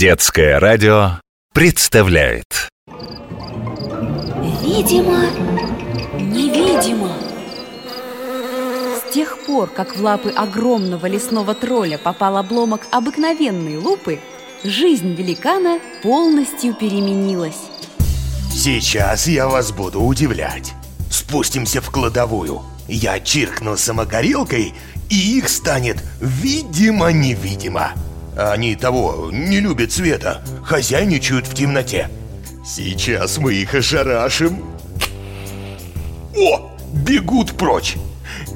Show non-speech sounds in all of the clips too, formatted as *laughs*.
Детское радио представляет Видимо, невидимо С тех пор, как в лапы огромного лесного тролля попал обломок обыкновенной лупы, жизнь великана полностью переменилась. Сейчас я вас буду удивлять. Спустимся в кладовую. Я чиркну самогорелкой, и их станет видимо-невидимо. Они того не любят света, хозяйничают в темноте. Сейчас мы их ошарашим. О, бегут прочь.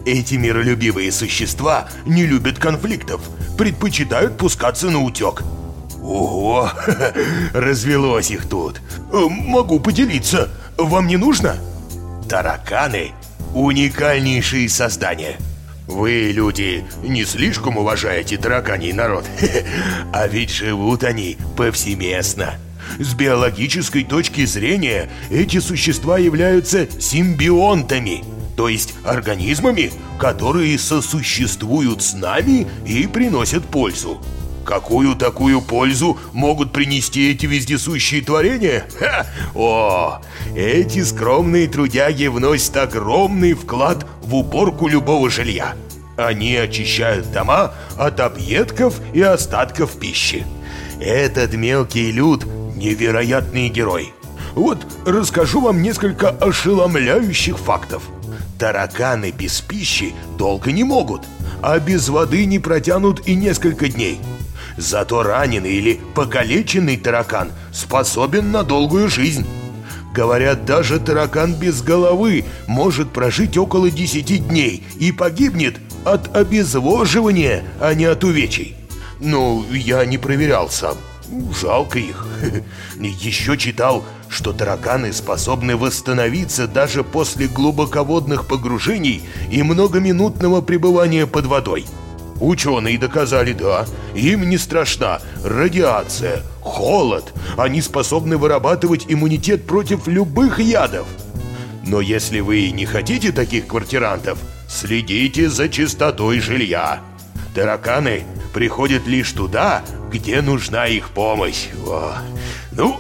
Эти миролюбивые существа не любят конфликтов, предпочитают пускаться на утек. Ого, *laughs* развелось их тут. Э, Могу поделиться. Вам не нужно? Тараканы – уникальнейшие создания. Вы, люди, не слишком уважаете тараканий народ, *laughs* а ведь живут они повсеместно. С биологической точки зрения эти существа являются симбионтами, то есть организмами, которые сосуществуют с нами и приносят пользу. Какую такую пользу могут принести эти вездесущие творения? *laughs* Ха! О, эти скромные трудяги вносят огромный вклад в уборку любого жилья. Они очищают дома от объедков и остатков пищи. Этот мелкий люд – невероятный герой. Вот расскажу вам несколько ошеломляющих фактов. Тараканы без пищи долго не могут, а без воды не протянут и несколько дней – Зато раненый или покалеченный таракан способен на долгую жизнь. Говорят, даже таракан без головы может прожить около 10 дней и погибнет от обезвоживания, а не от увечий. Ну, я не проверял сам. Жалко их. *laughs* Еще читал, что тараканы способны восстановиться даже после глубоководных погружений и многоминутного пребывания под водой. Ученые доказали, да, им не страшна радиация, холод. Они способны вырабатывать иммунитет против любых ядов. Но если вы не хотите таких квартирантов, следите за чистотой жилья. Тараканы приходят лишь туда, где нужна их помощь. О. Ну,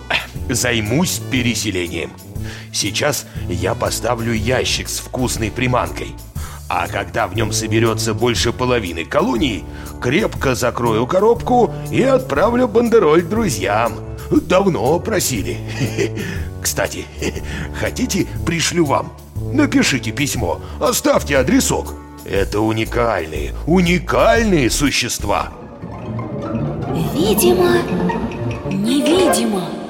займусь переселением. Сейчас я поставлю ящик с вкусной приманкой – а когда в нем соберется больше половины колонии, крепко закрою коробку и отправлю бандероль друзьям. Давно просили. *laughs* Кстати, *laughs* хотите, пришлю вам? Напишите письмо, оставьте адресок. Это уникальные, уникальные существа. Видимо, невидимо